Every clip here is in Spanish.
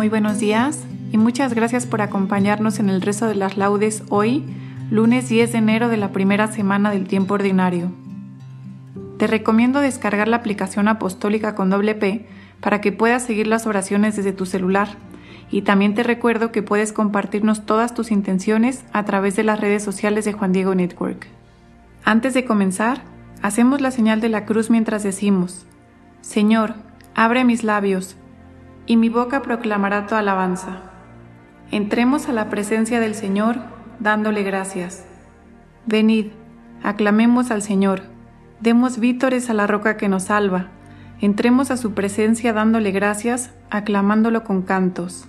Muy buenos días y muchas gracias por acompañarnos en el rezo de las laudes hoy, lunes 10 de enero de la primera semana del tiempo ordinario. Te recomiendo descargar la aplicación apostólica con doble P para que puedas seguir las oraciones desde tu celular. Y también te recuerdo que puedes compartirnos todas tus intenciones a través de las redes sociales de Juan Diego Network. Antes de comenzar, hacemos la señal de la cruz mientras decimos, Señor, abre mis labios y mi boca proclamará tu alabanza. Entremos a la presencia del Señor dándole gracias. Venid, aclamemos al Señor, demos vítores a la roca que nos salva, entremos a su presencia dándole gracias, aclamándolo con cantos.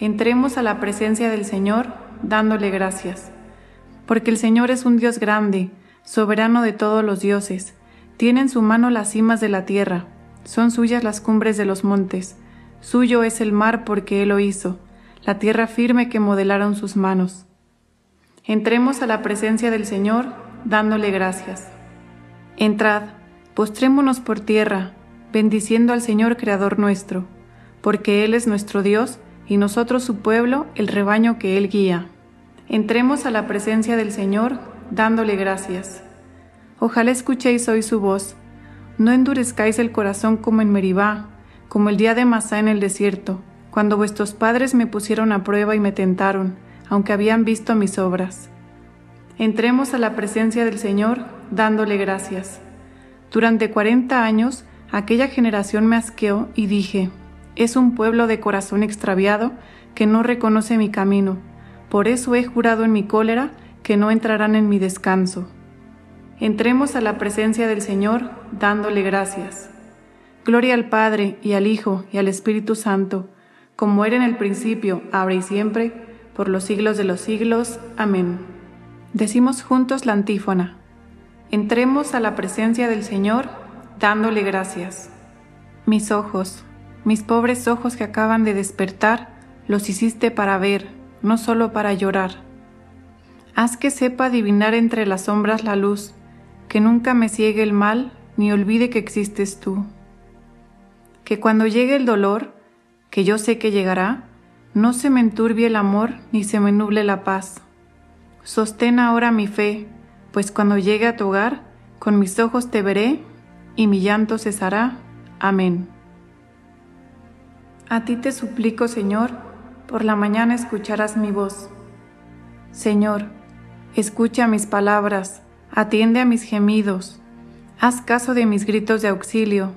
Entremos a la presencia del Señor dándole gracias, porque el Señor es un Dios grande, soberano de todos los dioses, tiene en su mano las cimas de la tierra, son suyas las cumbres de los montes, Suyo es el mar porque Él lo hizo, la tierra firme que modelaron sus manos. Entremos a la presencia del Señor dándole gracias. Entrad, postrémonos por tierra, bendiciendo al Señor Creador nuestro, porque Él es nuestro Dios y nosotros su pueblo, el rebaño que Él guía. Entremos a la presencia del Señor dándole gracias. Ojalá escuchéis hoy su voz, no endurezcáis el corazón como en Meribá, como el día de Masá en el desierto, cuando vuestros padres me pusieron a prueba y me tentaron, aunque habían visto mis obras. Entremos a la presencia del Señor dándole gracias. Durante cuarenta años aquella generación me asqueó y dije, es un pueblo de corazón extraviado que no reconoce mi camino, por eso he jurado en mi cólera que no entrarán en mi descanso. Entremos a la presencia del Señor dándole gracias. Gloria al Padre, y al Hijo, y al Espíritu Santo, como era en el principio, ahora y siempre, por los siglos de los siglos. Amén. Decimos juntos la antífona. Entremos a la presencia del Señor, dándole gracias. Mis ojos, mis pobres ojos que acaban de despertar, los hiciste para ver, no solo para llorar. Haz que sepa adivinar entre las sombras la luz, que nunca me ciegue el mal, ni olvide que existes tú que cuando llegue el dolor, que yo sé que llegará, no se me enturbie el amor ni se me nuble la paz. Sostén ahora mi fe, pues cuando llegue a tu hogar, con mis ojos te veré y mi llanto cesará. Amén. A ti te suplico, Señor, por la mañana escucharás mi voz. Señor, escucha mis palabras, atiende a mis gemidos, haz caso de mis gritos de auxilio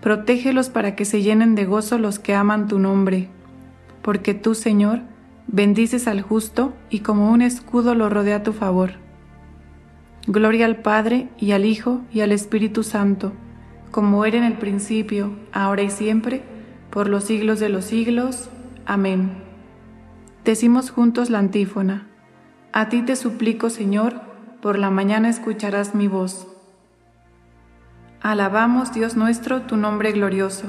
Protégelos para que se llenen de gozo los que aman tu nombre. Porque tú, Señor, bendices al justo y como un escudo lo rodea tu favor. Gloria al Padre y al Hijo y al Espíritu Santo, como era en el principio, ahora y siempre, por los siglos de los siglos. Amén. Decimos juntos la antífona. A ti te suplico, Señor, por la mañana escucharás mi voz. Alabamos, Dios nuestro, tu nombre glorioso.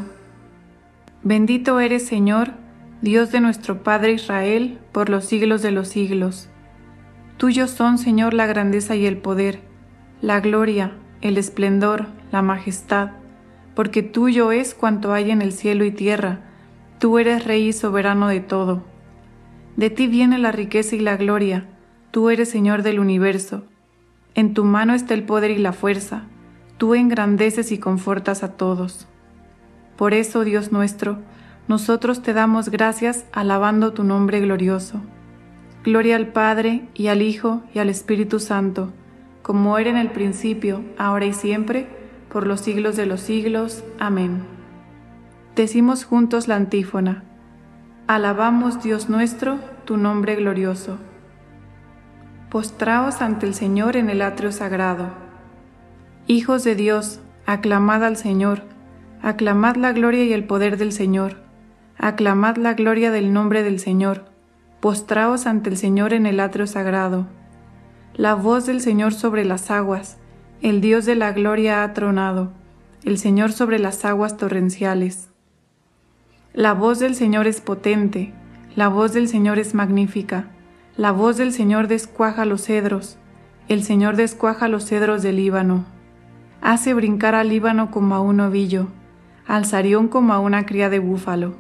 Bendito eres, Señor, Dios de nuestro Padre Israel, por los siglos de los siglos. Tuyos son, Señor, la grandeza y el poder, la gloria, el esplendor, la majestad, porque tuyo es cuanto hay en el cielo y tierra, tú eres Rey y soberano de todo. De ti viene la riqueza y la gloria, tú eres Señor del universo. En tu mano está el poder y la fuerza, tú engrandeces y confortas a todos. Por eso, Dios nuestro, nosotros te damos gracias alabando tu nombre glorioso. Gloria al Padre y al Hijo y al Espíritu Santo, como era en el principio, ahora y siempre, por los siglos de los siglos. Amén. Decimos juntos la antífona. Alabamos Dios nuestro, tu nombre glorioso. Postraos ante el Señor en el atrio sagrado. Hijos de Dios, aclamad al Señor, aclamad la gloria y el poder del Señor. Aclamad la gloria del nombre del Señor, postraos ante el Señor en el atrio sagrado. La voz del Señor sobre las aguas, el Dios de la gloria ha tronado, el Señor sobre las aguas torrenciales. La voz del Señor es potente, la voz del Señor es magnífica, la voz del Señor descuaja los cedros, el Señor descuaja los cedros del Líbano. Hace brincar al Líbano como a un ovillo, al Sarión como a una cría de búfalo.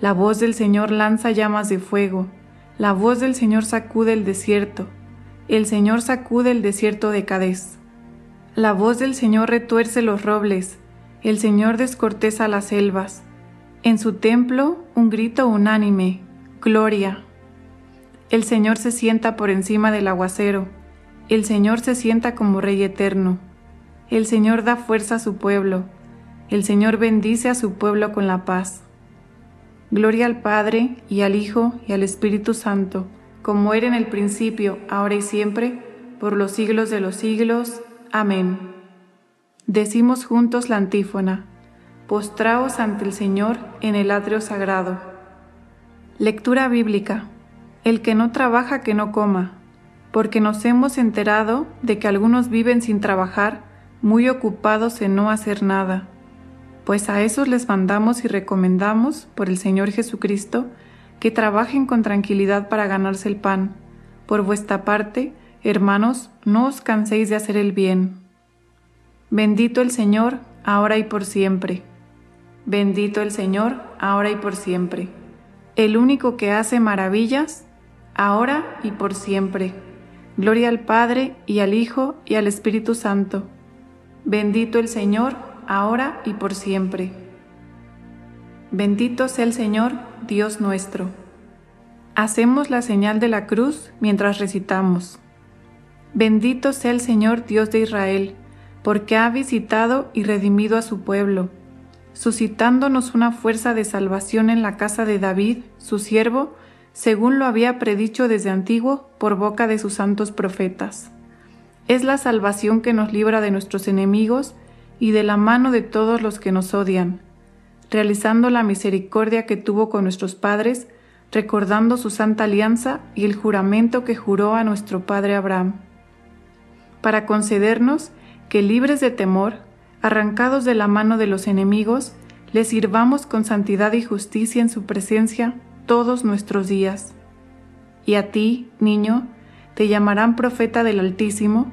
La voz del Señor lanza llamas de fuego, la voz del Señor sacude el desierto, el Señor sacude el desierto de Cadés. La voz del Señor retuerce los robles, el Señor descorteza las selvas. En su templo un grito unánime, Gloria. El Señor se sienta por encima del aguacero, el Señor se sienta como Rey eterno. El Señor da fuerza a su pueblo, el Señor bendice a su pueblo con la paz. Gloria al Padre, y al Hijo, y al Espíritu Santo, como era en el principio, ahora y siempre, por los siglos de los siglos. Amén. Decimos juntos la antífona. Postraos ante el Señor en el atrio sagrado. Lectura bíblica. El que no trabaja, que no coma, porque nos hemos enterado de que algunos viven sin trabajar, muy ocupados en no hacer nada pues a esos les mandamos y recomendamos, por el Señor Jesucristo, que trabajen con tranquilidad para ganarse el pan. Por vuestra parte, hermanos, no os canséis de hacer el bien. Bendito el Señor, ahora y por siempre. Bendito el Señor, ahora y por siempre. El único que hace maravillas, ahora y por siempre. Gloria al Padre y al Hijo y al Espíritu Santo. Bendito el Señor, ahora y por siempre. Bendito sea el Señor, Dios nuestro. Hacemos la señal de la cruz mientras recitamos. Bendito sea el Señor, Dios de Israel, porque ha visitado y redimido a su pueblo, suscitándonos una fuerza de salvación en la casa de David, su siervo, según lo había predicho desde antiguo por boca de sus santos profetas. Es la salvación que nos libra de nuestros enemigos y de la mano de todos los que nos odian, realizando la misericordia que tuvo con nuestros padres, recordando su santa alianza y el juramento que juró a nuestro padre Abraham, para concedernos que libres de temor, arrancados de la mano de los enemigos, le sirvamos con santidad y justicia en su presencia todos nuestros días. Y a ti, niño, te llamarán profeta del Altísimo,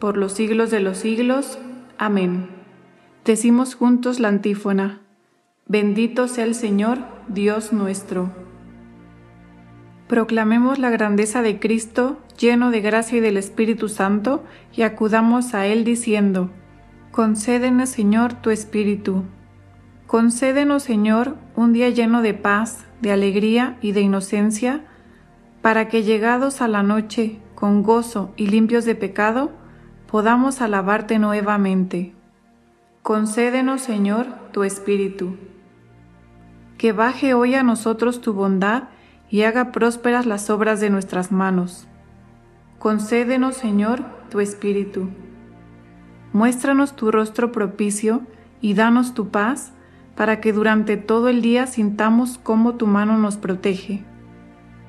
por los siglos de los siglos. Amén. Decimos juntos la antífona. Bendito sea el Señor, Dios nuestro. Proclamemos la grandeza de Cristo, lleno de gracia y del Espíritu Santo, y acudamos a Él diciendo, Concédenos, Señor, tu Espíritu. Concédenos, Señor, un día lleno de paz, de alegría y de inocencia, para que llegados a la noche, con gozo y limpios de pecado, podamos alabarte nuevamente. Concédenos, Señor, tu Espíritu. Que baje hoy a nosotros tu bondad y haga prósperas las obras de nuestras manos. Concédenos, Señor, tu Espíritu. Muéstranos tu rostro propicio y danos tu paz, para que durante todo el día sintamos cómo tu mano nos protege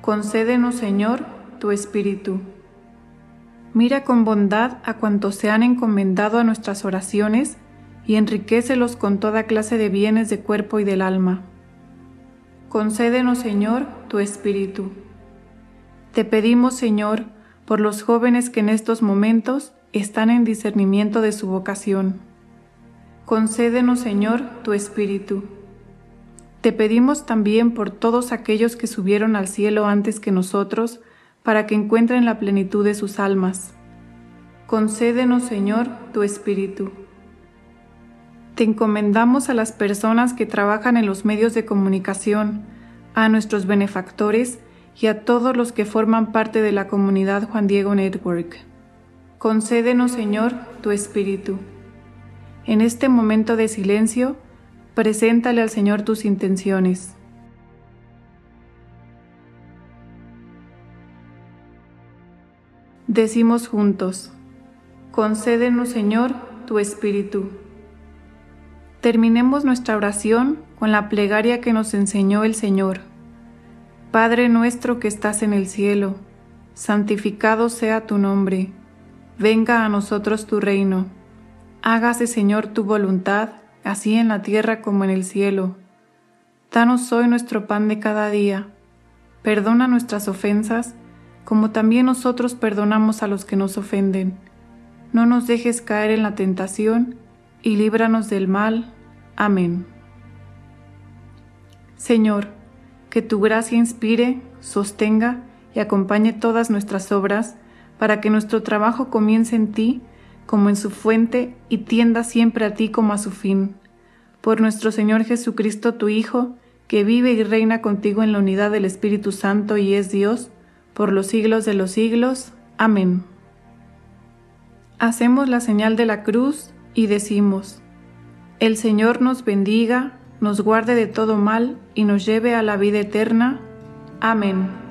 Concédenos, Señor, tu Espíritu. Mira con bondad a cuantos se han encomendado a nuestras oraciones y enriquecelos con toda clase de bienes de cuerpo y del alma. Concédenos, Señor, tu Espíritu. Te pedimos, Señor, por los jóvenes que en estos momentos están en discernimiento de su vocación. Concédenos, Señor, tu Espíritu. Te pedimos también por todos aquellos que subieron al cielo antes que nosotros, para que encuentren la plenitud de sus almas. Concédenos, Señor, tu Espíritu. Te encomendamos a las personas que trabajan en los medios de comunicación, a nuestros benefactores y a todos los que forman parte de la comunidad Juan Diego Network. Concédenos, Señor, tu Espíritu. En este momento de silencio, Preséntale al Señor tus intenciones. Decimos juntos, concédenos Señor tu Espíritu. Terminemos nuestra oración con la plegaria que nos enseñó el Señor. Padre nuestro que estás en el cielo, santificado sea tu nombre, venga a nosotros tu reino, hágase Señor tu voluntad así en la tierra como en el cielo. Danos hoy nuestro pan de cada día. Perdona nuestras ofensas, como también nosotros perdonamos a los que nos ofenden. No nos dejes caer en la tentación, y líbranos del mal. Amén. Señor, que tu gracia inspire, sostenga y acompañe todas nuestras obras, para que nuestro trabajo comience en ti como en su fuente y tienda siempre a ti como a su fin. Por nuestro Señor Jesucristo, tu Hijo, que vive y reina contigo en la unidad del Espíritu Santo y es Dios, por los siglos de los siglos. Amén. Hacemos la señal de la cruz y decimos, El Señor nos bendiga, nos guarde de todo mal y nos lleve a la vida eterna. Amén.